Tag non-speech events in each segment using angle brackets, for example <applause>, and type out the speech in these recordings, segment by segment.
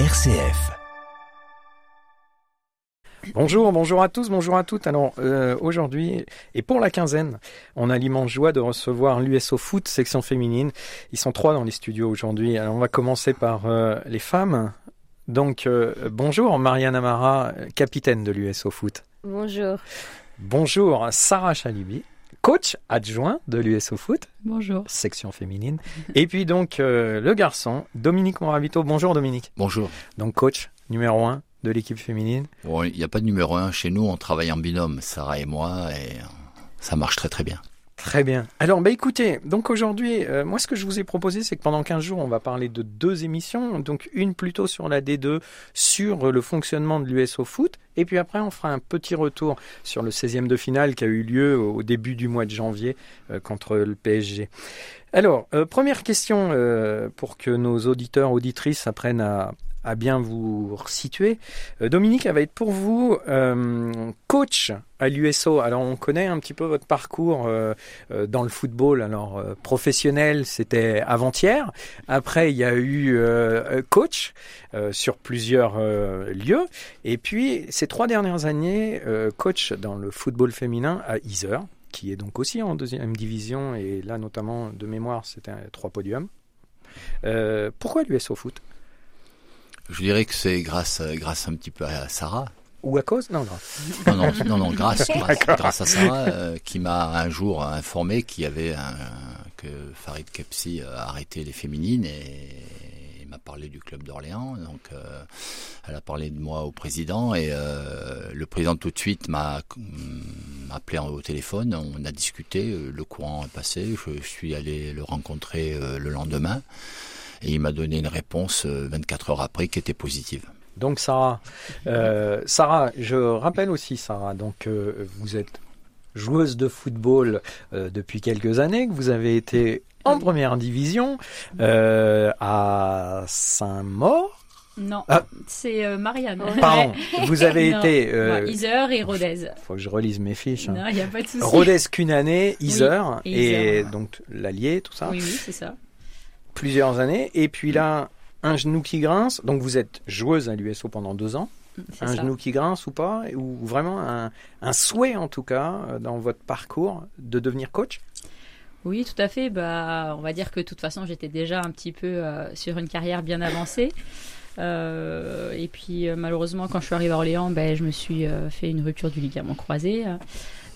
RCF. Bonjour, bonjour à tous, bonjour à toutes. Alors euh, aujourd'hui et pour la quinzaine, on a l'immense joie de recevoir l'USO Foot section féminine. Ils sont trois dans les studios aujourd'hui. Alors on va commencer par euh, les femmes. Donc euh, bonjour Marianne Amara, capitaine de l'USO Foot. Bonjour. Bonjour Sarah Chalubi, coach adjoint de l'USO Foot, Bonjour. section féminine. Et puis donc euh, le garçon Dominique Moravito. Bonjour Dominique. Bonjour. Donc coach numéro un de l'équipe féminine. Bon, il n'y a pas de numéro un chez nous, on travaille en binôme, Sarah et moi, et ça marche très très bien. Très bien. Alors, bah écoutez, donc aujourd'hui, euh, moi ce que je vous ai proposé, c'est que pendant 15 jours, on va parler de deux émissions. Donc une plutôt sur la D2, sur le fonctionnement de l'USO Foot. Et puis après, on fera un petit retour sur le 16e de finale qui a eu lieu au début du mois de janvier euh, contre le PSG. Alors, euh, première question pour que nos auditeurs, auditrices apprennent à, à bien vous resituer. Euh, Dominique, elle va être pour vous euh, coach à l'USO. Alors, on connaît un petit peu votre parcours euh, dans le football. Alors, professionnel, c'était avant-hier. Après, il y a eu coach sur plusieurs lieux. Et puis, ces trois dernières années, coach dans le football féminin à Iser, qui est donc aussi en deuxième division. Et là, notamment, de mémoire, c'était trois podiums. Pourquoi l'USO Foot? Je dirais que c'est grâce, grâce un petit peu à Sarah. Ou à cause? Non, non. Non, non, non, non grâce, <laughs> grâce, grâce à Sarah euh, qui m'a un jour informé qu'il y avait un, que Farid Kepsi a arrêté les féminines et m'a parlé du club d'Orléans. Donc, euh, elle a parlé de moi au président et euh, le président tout de suite m'a m'a appelé au téléphone. On a discuté, euh, le courant est passé. Je, je suis allé le rencontrer euh, le lendemain et il m'a donné une réponse euh, 24 heures après qui était positive. Donc Sarah, euh, Sarah, je rappelle aussi Sarah, donc euh, vous êtes joueuse de football euh, depuis quelques années, que vous avez été en première division euh, à Saint-Maur. Non, Ah. c'est euh, Marianne. Pardon, <laughs> vous avez été. euh, non, Iser et Rodez. faut que je relise mes fiches. hein. Non, il n'y a pas de souci. Rodez qu'une année, Iser et et, Iser. donc l'Allier, tout ça, Oui, oui, c'est ça. Plusieurs années. Et puis là, un genou qui grince. Donc vous êtes joueuse à l'USO pendant deux ans. C'est un ça. genou qui grince ou pas, ou vraiment un, un souhait en tout cas euh, dans votre parcours de devenir coach? Oui, tout à fait. Bah, on va dire que de toute façon, j'étais déjà un petit peu euh, sur une carrière bien avancée. Euh, et puis euh, malheureusement, quand je suis arrivée à Orléans, ben, je me suis euh, fait une rupture du ligament croisé.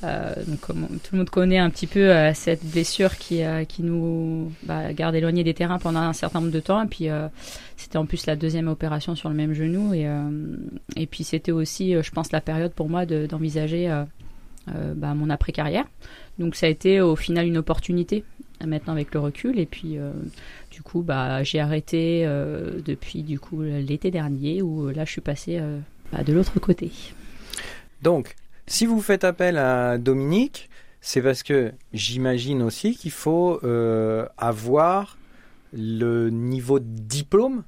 Euh, donc, tout le monde connaît un petit peu euh, cette blessure qui, euh, qui nous bah, garde éloignés des terrains pendant un certain nombre de temps. Et puis, c'était en plus la deuxième opération sur le même genou. Et, et puis, c'était aussi, je pense, la période pour moi de- d'envisager euh, bah, mon après-carrière. Donc, ça a été au final une opportunité maintenant avec le recul. Et puis, euh, du coup, bah, j'ai arrêté euh, depuis du coup l'été dernier où là, je suis passée euh, bah, de l'autre côté. Donc, si vous faites appel à Dominique, c'est parce que j'imagine aussi qu'il faut euh, avoir le niveau de diplôme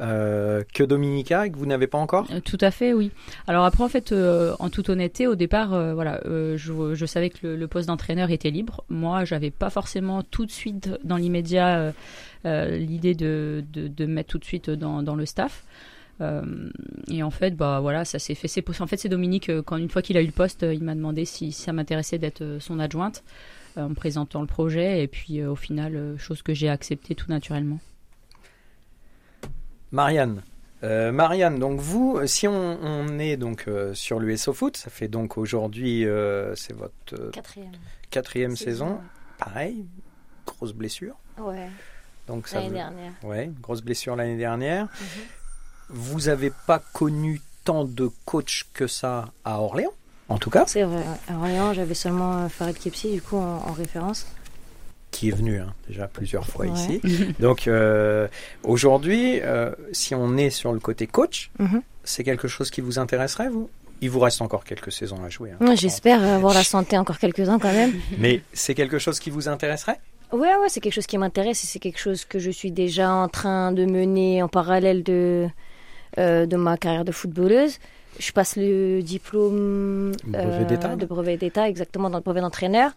euh, que Dominique a et que vous n'avez pas encore? Euh, Tout à fait, oui. Alors après, en fait, en toute honnêteté, au départ, voilà, je, savais que le, poste d'entraîneur était libre. Moi, j'avais pas forcément tout de suite, dans l'immédiat, l'idée de, de, de me mettre tout de suite dans, dans le staff. Euh, et en fait, bah voilà, ça s'est fait. En fait, c'est Dominique euh, quand une fois qu'il a eu le poste, euh, il m'a demandé si, si ça m'intéressait d'être son adjointe en me présentant le projet. Et puis, euh, au final, chose que j'ai acceptée tout naturellement. Marianne. Euh, Marianne, donc vous, si on, on est donc euh, sur l'USO Foot, ça fait donc aujourd'hui, euh, c'est votre euh, Quatrième. quatrième saison. Pareil, grosse blessure. Ouais, Donc ça l'année veut- dernière. Ouais, grosse blessure l'année dernière. Mhm. Vous n'avez pas connu tant de coachs que ça à Orléans, en tout cas, C'est vrai, à Orléans, j'avais seulement euh, Farid Kepsi, du coup, en, en référence. qui est venu hein, déjà plusieurs fois Ouais. ici. <laughs> Donc euh, aujourd'hui, euh, si on est sur le côté coach, Mhm. c'est quelque chose qui vous intéresserait, vous? Il vous reste encore quelques saisons à jouer. hein. Ouais, J'espère avoir la santé encore quelques ans quand même. <laughs> Mais c'est quelque chose qui vous intéresserait? Ouais, ouais, c'est quelque chose qui m'intéresse et c'est quelque chose que je suis déjà en train de mener en parallèle de, euh, de ma carrière de footballeuse. Je passe le diplôme Brevet d'État, de brevet d'État, exactement, dans le brevet d'entraîneur.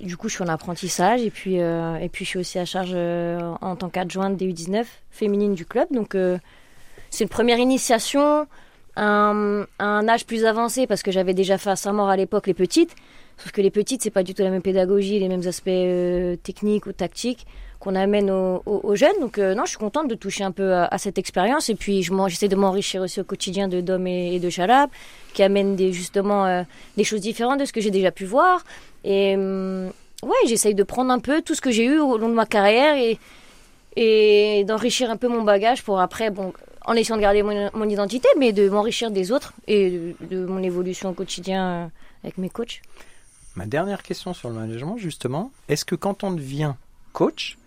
Du coup, je suis en apprentissage et puis, euh, et puis je suis aussi à charge euh, en tant qu'adjointe des U19 féminine du club. Donc, euh, c'est une première initiation à un, un, âge plus avancé parce que j'avais déjà fait à Saint-Maur à l'époque les petites. Sauf que les petites, c'est pas du tout la même pédagogie, les mêmes aspects euh, techniques ou tactiques qu'on amène aux, jeunes. Donc euh, non, je suis contente de toucher un peu à, cette expérience. Et puis j'essaie de m'enrichir aussi au quotidien de Dom et, de Chalab, qui amènent des, justement euh, des choses différentes de ce que j'ai déjà pu voir. Et hum, ouais, j'essaye de prendre un peu tout ce que j'ai eu au long de ma carrière et, d'enrichir un peu mon bagage pour après, bon, en essayant de garder mon, identité, mais de m'enrichir des autres et de, de, mon évolution au quotidien avec mes coachs. Ma dernière question sur le management, justement, est-ce que quand on devient coach,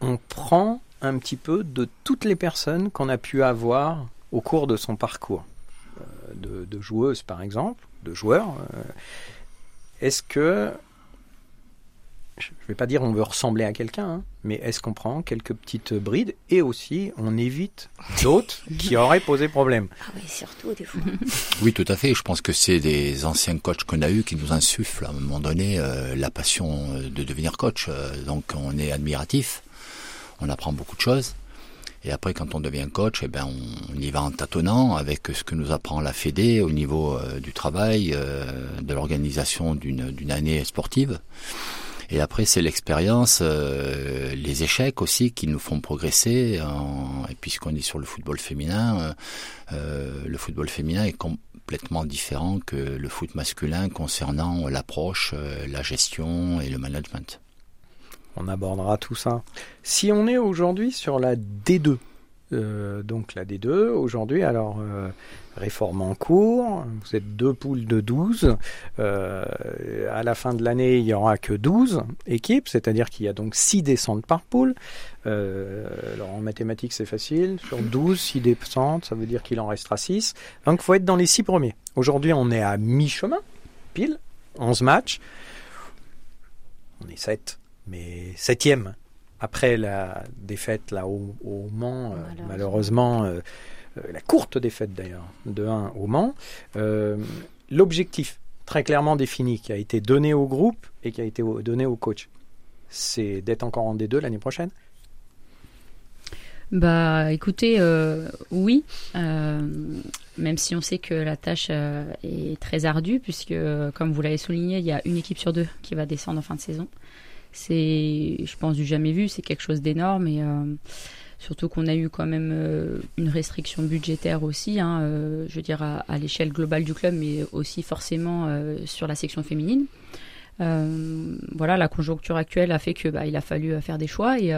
on prend un petit peu de toutes les personnes qu'on a pu avoir au cours de son parcours, euh, de, joueuses par exemple, de joueurs. Euh, est-ce que je ne vais pas dire on veut ressembler à quelqu'un, hein, mais est-ce qu'on prend quelques petites brides et aussi on évite d'autres <laughs> qui auraient posé problème? Ah oui, surtout des fois. <laughs> oui, tout à fait. Je pense que c'est des anciens coachs qu'on a eus qui nous insufflent à un moment donné euh, la passion de devenir coach. Euh, donc on est admiratif, on apprend beaucoup de choses. Et après, quand on devient coach, eh ben, on, y va en tâtonnant avec ce que nous apprend la Fédé au niveau euh, du travail, de l'organisation d'une année sportive. Et après, c'est l'expérience, euh, les échecs aussi qui nous font progresser. Et puisqu'on est sur le football féminin, euh, euh, le football féminin est complètement différent que le foot masculin concernant l'approche, la gestion et le management. On abordera tout ça. Si on est aujourd'hui sur la D2, euh, donc la D2 aujourd'hui, alors euh, réforme en cours, vous êtes deux poules de 12. Euh, à la fin de l'année, il n'y aura que 12 équipes, c'est-à-dire qu'il y a donc 6 descentes par poule. alors en mathématiques, c'est facile. Sur 12, 6 descentes, ça veut dire qu'il en restera 6. Donc il faut être dans les 6 premiers. Aujourd'hui, on est à mi-chemin, pile, 11 matchs. On est 7, mais 7e après la défaite là au, Mans, euh, malheureusement, euh, euh, la courte défaite d'ailleurs de 1 au Mans, l'objectif très clairement défini qui a été donné au groupe et qui a été donné au coach, c'est d'être encore en D2 l'année prochaine. Bah écoutez, oui, même si on sait que la tâche est très ardue, puisque comme vous l'avez souligné, il y a une équipe sur deux qui va descendre en fin de saison c'est, je pense, du jamais vu. C'est quelque chose d'énorme et euh, surtout qu'on a eu quand même euh, une restriction budgétaire aussi, hein, euh, je veux dire à, l'échelle globale du club, mais aussi forcément sur la section féminine. voilà, la conjoncture actuelle a fait que bah, il a fallu faire des choix et,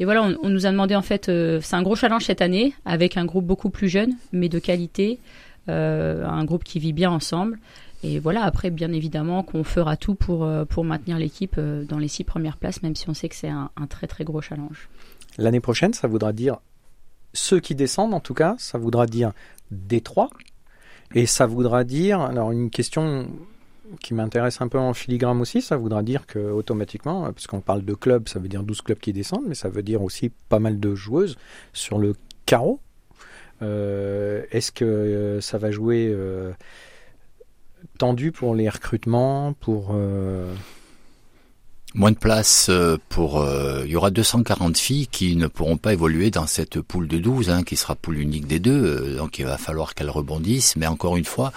voilà, on, nous a demandé en fait, c'est un gros challenge cette année avec un groupe beaucoup plus jeune, mais de qualité, un groupe qui vit bien ensemble. Et voilà, après, bien évidemment, qu'on fera tout pour, euh, pour maintenir l'équipe euh, dans les six premières places, même si on sait que c'est un, très très gros challenge. L'année prochaine, ça voudra dire ceux qui descendent, en tout cas, ça voudra dire Détroit. Et ça voudra dire, alors une question qui m'intéresse un peu en filigrane aussi, ça voudra dire que automatiquement, parce qu'on parle de clubs, ça veut dire 12 clubs qui descendent, mais ça veut dire aussi pas mal de joueuses sur le carreau. Euh, est-ce que ça va jouer tendu pour les recrutements, pour euh, moins de place euh, pour. Euh, il y aura 240 filles qui ne pourront pas évoluer dans cette poule de 12, hein, qui sera poule unique des deux. donc il va falloir qu'elles rebondissent. Mais encore une fois,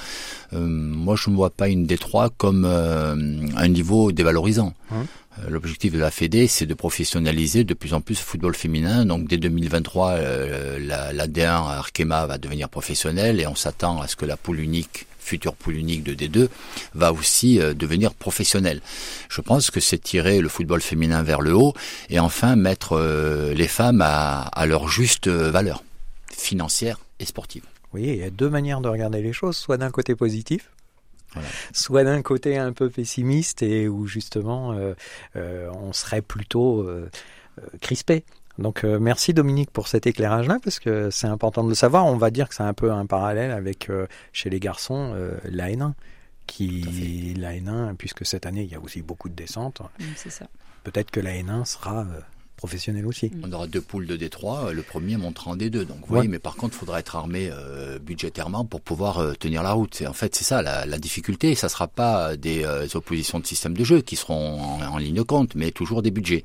moi je ne vois pas une des trois comme un niveau dévalorisant. Hein L'objectif de la Fédé, c'est de professionnaliser de plus en plus le football féminin. Donc dès 2023, la, la D1 Arkema va devenir professionnelle et on s'attend à ce que la poule unique future poule unique de D2 va aussi euh, devenir professionnel. Je pense que c'est tirer le football féminin vers le haut et enfin mettre euh, les femmes à, leur juste euh, valeur financière et sportive. Oui, il y a deux manières de regarder les choses, soit d'un côté positif, soit d'un côté un peu pessimiste et où justement on serait plutôt crispé. Donc euh, merci Dominique pour cet éclairage-là, parce que c'est important de le savoir. On va dire que c'est un peu un parallèle avec euh, chez les garçons euh, la N1, qui la N1, puisque cette année il y a aussi beaucoup de descentes. C'est ça. Peut-être que la N1 sera professionnelle aussi. On aura deux poules de D3, le premier montrera en D2. Donc oui, mais par contre, il faudra être armé budgétairement pour pouvoir tenir la route. En fait, c'est ça la, difficulté. Ça ne sera pas des oppositions de système de jeu qui seront en, en ligne de compte, mais toujours des budgets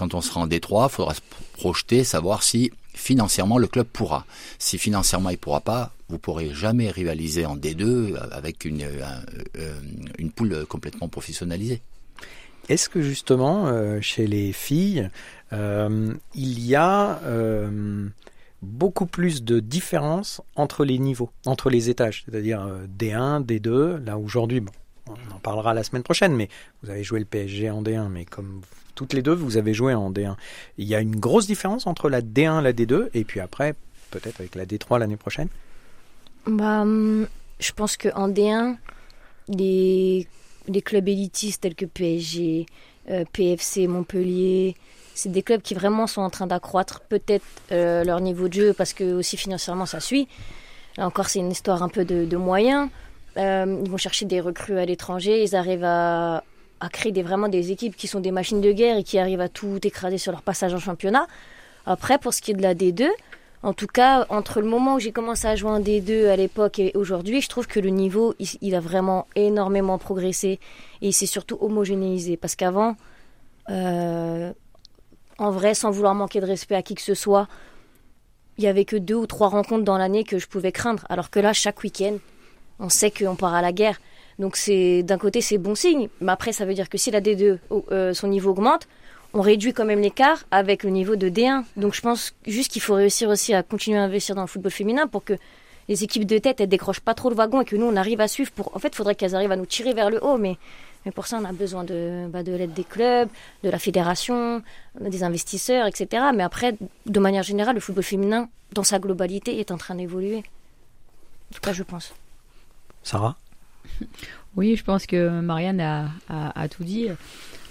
quand on sera en D3, il faudra se projeter, savoir si financièrement le club pourra. Si financièrement il pourra pas, vous pourrez jamais rivaliser en D2 avec une, une poule complètement professionnalisée. Est-ce que justement, euh, chez les filles, euh, il y a euh, beaucoup plus de différence entre les niveaux, entre les étages, c'est-à-dire D1, D2, là aujourd'hui, bon, on en parlera la semaine prochaine, mais vous avez joué le PSG en D1, mais comme toutes les deux, vous avez joué en D1. Il y a une grosse différence entre la D1 et la D2, et puis après, peut-être avec la D3 l'année prochaine? Bah, hum, Je pense qu'en D1, les des clubs élitistes tels que PSG, euh, PFC, Montpellier. C'est des clubs qui vraiment sont en train d'accroître peut-être euh, leur niveau de jeu parce que aussi financièrement ça suit. Là encore, c'est une histoire un peu de, moyens. Euh, ils vont chercher des recrues à l'étranger. Ils arrivent à, créer vraiment des équipes qui sont des machines de guerre et qui arrivent à tout écraser sur leur passage en championnat. Après, pour ce qui est de la D2, en tout cas, entre le moment où j'ai commencé à jouer en D2 à l'époque et aujourd'hui, je trouve que le niveau, il, a vraiment énormément progressé et il s'est surtout homogénéisé. Parce qu'avant, euh, en vrai, sans vouloir manquer de respect à qui que ce soit, il y avait que deux ou trois rencontres dans l'année que je pouvais craindre. Alors que là, chaque week-end, on sait qu'on part à la guerre. Donc c'est d'un côté c'est bon signe, mais après ça veut dire que si la D2 euh, son niveau augmente, on réduit quand même l'écart avec le niveau de D1. Donc je pense juste qu'il faut réussir aussi à continuer à investir dans le football féminin pour que les équipes de tête elles décrochent pas trop le wagon et que nous on arrive à suivre. Pour... En fait, il faudrait qu'elles arrivent à nous tirer vers le haut, mais, mais pour ça on a besoin de, bah, de l'aide des clubs, de la fédération, des investisseurs, etc. Mais après, de manière générale, le football féminin dans sa globalité est en train d'évoluer. En tout cas, je pense. Sarah? Oui, je pense que Marianne a, a tout dit.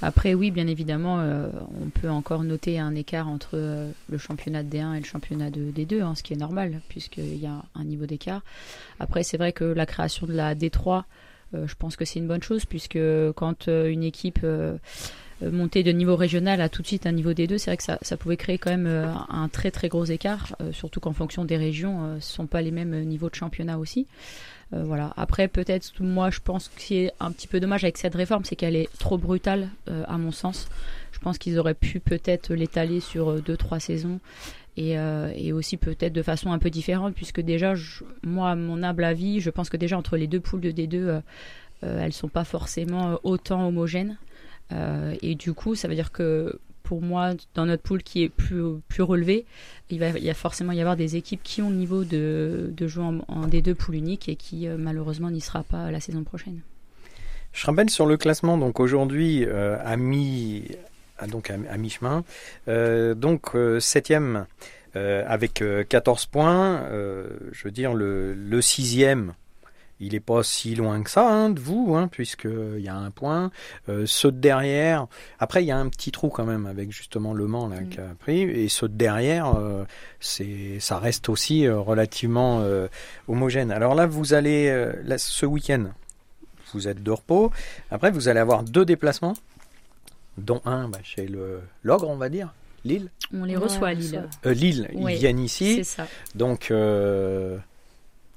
Après, oui, bien évidemment, euh, on peut encore noter un écart entre euh, le championnat de D1 et le championnat de D2, hein, ce qui est normal, puisqu'il y a un niveau d'écart. Après, c'est vrai que la création de la D3, euh, je pense que c'est une bonne chose, puisque quand une équipe montée de niveau régional a tout de suite un niveau D2, c'est vrai que ça, pouvait créer quand même un très très gros écart, surtout qu'en fonction des régions, ce ne sont pas les mêmes niveaux de championnat aussi. Euh, voilà. Après, peut-être, moi, je pense que ce qui est un petit peu dommage avec cette réforme, c'est qu'elle est trop brutale, euh, à mon sens. Je pense qu'ils auraient pu peut-être l'étaler sur euh, deux, trois saisons. Et, et, aussi peut-être de façon un peu différente, puisque déjà, moi, à mon humble avis, je pense que déjà entre les deux poules de D2, elles sont pas forcément autant homogènes. Et du coup, ça veut dire que pour moi, dans notre poule qui est plus, plus relevé, il va, il forcément y avoir des équipes qui ont le niveau de, de jouer en, des deux poules uniques et qui euh, malheureusement n'y sera pas la saison prochaine. Je rappelle sur le classement, donc aujourd'hui euh, à mi, donc à, mi-chemin, euh, donc septième avec 14 points, je veux dire le, le sixième il n'est pas si loin que ça hein, de vous, hein, puisqu'il y a un point. Euh, ceux de derrière, après il y a un petit trou quand même avec justement Le Mans là, mm. qui a pris, et ceux de derrière, euh, c'est, ça reste aussi euh, relativement euh, homogène. Alors là, vous allez, là, ce week-end, vous êtes de repos. Après, vous allez avoir deux déplacements, dont un bah, chez le l'ogre, on va dire. Lille On les reçoit à Lille. Lille, ils viennent ici. C'est ça. Donc,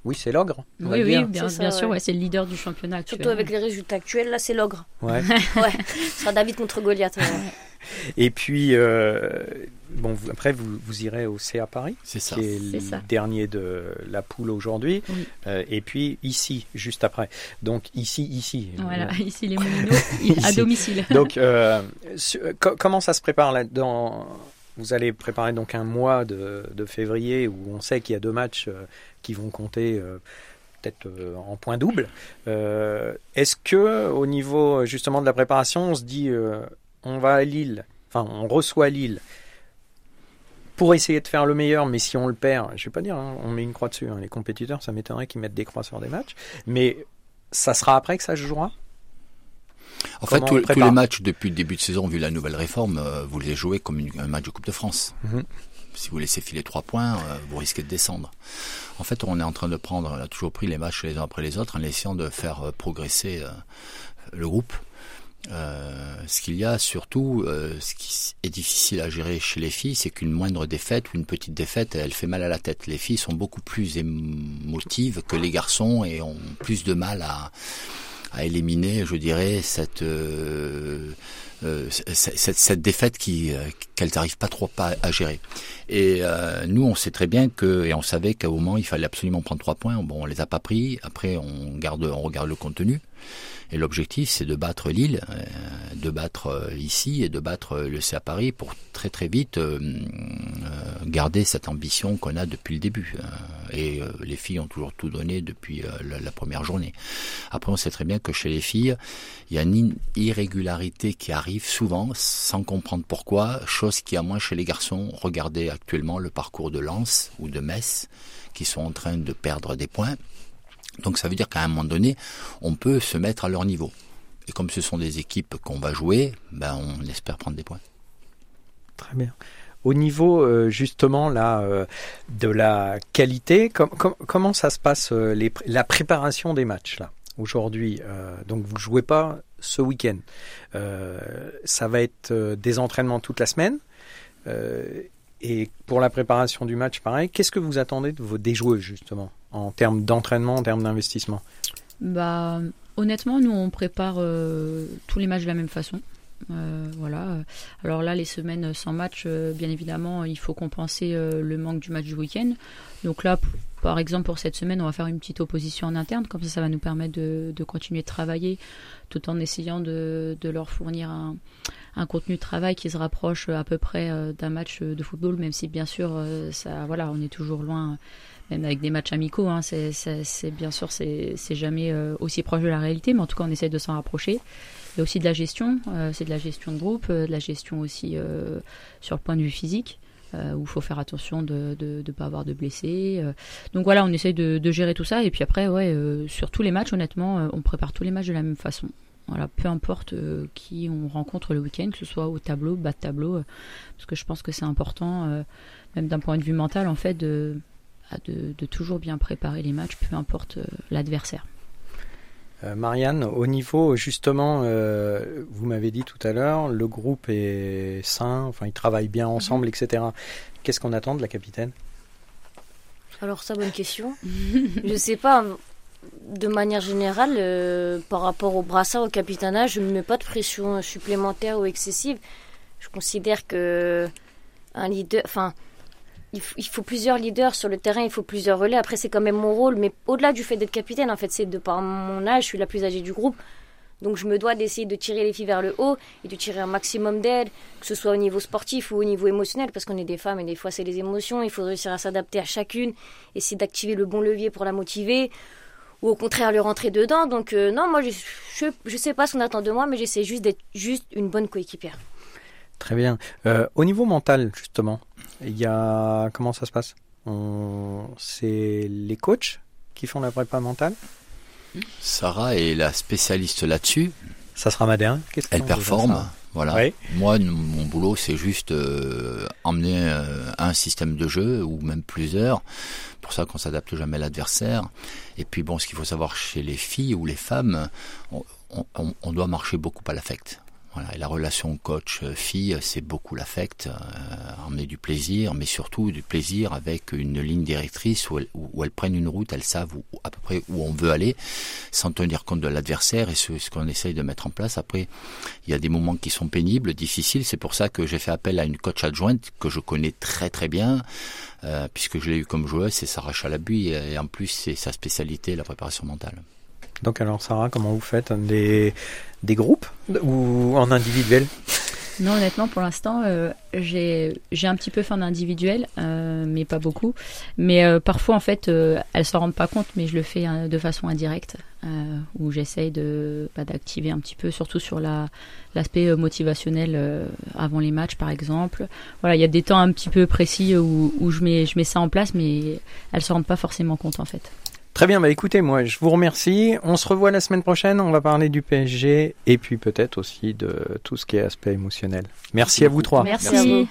oui, c'est l'ogre. Oui, oui, bien, sûr, c'est le leader du championnat actuel. Surtout avec les résultats actuels, là, c'est l'ogre. Ouais. <laughs> ouais. Ce sera David contre Goliath. <laughs> Et puis, euh, bon, après, vous, vous, irez au CA Paris, c'est ça. qui est, le dernier de la poule aujourd'hui. Euh, et puis, ici, juste après. Donc, ici, ici. Voilà, ici, les <laughs> Moulineaux, à domicile. Donc, euh, comment ça se prépare là-dedans vous allez préparer donc un mois de, février où on sait qu'il y a deux matchs qui vont compter euh, peut-être euh, en point double. Euh, est-ce que au niveau justement de la préparation, on se dit on va à Lille, enfin on reçoit Lille pour essayer de faire le meilleur, mais si on le perd, je vais pas dire, hein, on met une croix dessus. Hein. les compétiteurs, ça m'étonnerait qu'ils mettent des croix sur des matchs, mais ça sera après que ça se jouera? En fait, tous les matchs depuis le début de saison, vu la nouvelle réforme, vous les jouez comme un match de Coupe de France. Mhm si vous laissez filer trois points, euh, vous risquez de descendre. En fait, on est en train de prendre, on a toujours pris les matchs les uns après les autres en essayant de faire euh, progresser euh, le groupe. ce qu'il y a surtout, ce qui est difficile à gérer chez les filles, c'est qu'une moindre défaite ou une petite défaite, elle fait mal à la tête. Les filles sont beaucoup plus émotives que les garçons et ont plus de mal à, à éliminer, je dirais, cette euh, cette, cette, défaite qui euh, qu'elles n'arrivent pas trop à gérer. Et euh, nous, on sait très bien que et on savait qu'à un moment il fallait absolument prendre trois points. Bon, on les a pas pris. Après, on garde, on regarde le contenu. Et l'objectif, c'est de battre Lille, euh, de battre euh, ici et de battre euh, le CA Paris pour très très vite garder cette ambition qu'on a depuis le début. Et les filles ont toujours tout donné depuis la première journée. Après, on sait très bien que chez les filles, il y a une irrégularité qui arrive souvent sans comprendre pourquoi, chose qui a moins chez les garçons. Regardez actuellement le parcours de Lens ou de Metz qui sont en train de perdre des points donc ça veut dire qu'à un moment donné, on peut se mettre à leur niveau. Et comme ce sont des équipes qu'on va jouer, ben on espère prendre des points. Très bien. Au niveau euh, justement là euh, de la qualité, comment ça se passe euh, la préparation des matchs là aujourd'hui Donc vous jouez pas ce week-end. ça va être des entraînements toute la semaine. et pour la préparation du match, pareil. Qu'est-ce que vous attendez de vos des joueurs justement en termes d'entraînement, en termes d'investissement? Bah, honnêtement, nous on prépare tous les matchs de la même façon. Euh, voilà. Alors là, les semaines sans match, euh, bien évidemment, il faut compenser le manque du match du week-end. Donc là, par exemple, pour cette semaine, on va faire une petite opposition en interne. Comme ça, ça va nous permettre de, continuer de travailler tout en essayant de, leur fournir un, contenu de travail qui se rapproche à peu près d'un match de football, même si bien sûr, ça, voilà, on est toujours loin même avec des matchs amicaux, hein, c'est bien sûr c'est jamais euh, aussi proche de la réalité, mais en tout cas on essaie de s'en rapprocher. Il y a aussi de la gestion, euh, c'est de la gestion de groupe, euh, de la gestion aussi sur le point de vue physique. Où il faut faire attention de ne pas avoir de blessés. donc voilà, on essaye de, gérer tout ça. Et puis après, ouais, sur tous les matchs, honnêtement, on prépare tous les matchs de la même façon. Voilà, peu importe qui on rencontre le week-end, que ce soit au tableau, bas de tableau, parce que je pense que c'est important, même d'un point de vue mental, en fait, de, de, toujours bien préparer les matchs, peu importe euh, l'adversaire. Euh, Marianne, au niveau justement, euh, vous m'avez dit tout à l'heure, le groupe est sain, enfin ils travaillent bien mhm. ensemble, etc. Qu'est-ce qu'on attend de la capitaine? Alors ça, bonne question. <laughs> je sais pas. De manière générale, par rapport au brassard, au capitanage, je ne mets pas de pression supplémentaire ou excessive. Je considère que un leader, enfin, il faut, plusieurs leaders sur le terrain, il faut plusieurs relais. Après, c'est quand même mon rôle, mais au-delà du fait d'être capitaine, en fait, c'est de par mon âge, je suis la plus âgée du groupe. Donc, je me dois d'essayer de tirer les filles vers le haut et de tirer un maximum d'aide, que ce soit au niveau sportif ou au niveau émotionnel, parce qu'on est des femmes et des fois, c'est les émotions. Il faut réussir à s'adapter à chacune, essayer d'activer le bon levier pour la motiver ou au contraire le rentrer dedans. Donc, euh, non, moi, je, je, je sais pas ce qu'on attend de moi, mais j'essaie juste d'être juste une bonne coéquipière. Très bien. Euh, au niveau mental, justement, il y a comment ça se passe? C'est les coachs qui font la prépa mentale? Sarah est la spécialiste là-dessus. Ça sera Madère. Elle performe. Voilà. Moi, mon boulot, c'est juste euh, emmener euh, un système de jeu ou même plusieurs. Pour ça qu'on s'adapte jamais à l'adversaire. Et puis bon, ce qu'il faut savoir chez les filles ou les femmes, on doit marcher beaucoup à l'affect. La relation coach-fille, c'est beaucoup l'affect, euh, emmener du plaisir, mais surtout du plaisir avec une ligne directrice où, elles prennent une route, elles savent à peu près où on veut aller, sans tenir compte de l'adversaire et ce, ce qu'on essaye de mettre en place. Après, il y a des moments qui sont pénibles, difficiles. C'est pour ça que j'ai fait appel à une coach adjointe que je connais très très bien, euh, puisque je l'ai eu comme joueuse, c'est Sarah Chalabuy, et en plus c'est sa spécialité, la préparation mentale. Donc alors Sarah, comment vous faites des, groupes ou en individuel? Non, honnêtement, pour l'instant, euh, j'ai un petit peu fait en individuel, euh, mais pas beaucoup. Mais euh, parfois, en fait, elles s'en rendent pas compte, mais je le fais de façon indirecte, où j'essaye de bah, d'activer un petit peu, surtout sur l'aspect motivationnel avant les matchs, par exemple. Voilà, il y a des temps un petit peu précis où, je mets je mets ça en place, mais elles se rendent pas forcément compte, en fait. Très bien, bah écoutez, moi je vous remercie. On se revoit la semaine prochaine, on va parler du PSG et puis peut-être aussi de tout ce qui est aspect émotionnel. Merci à vous trois. Merci.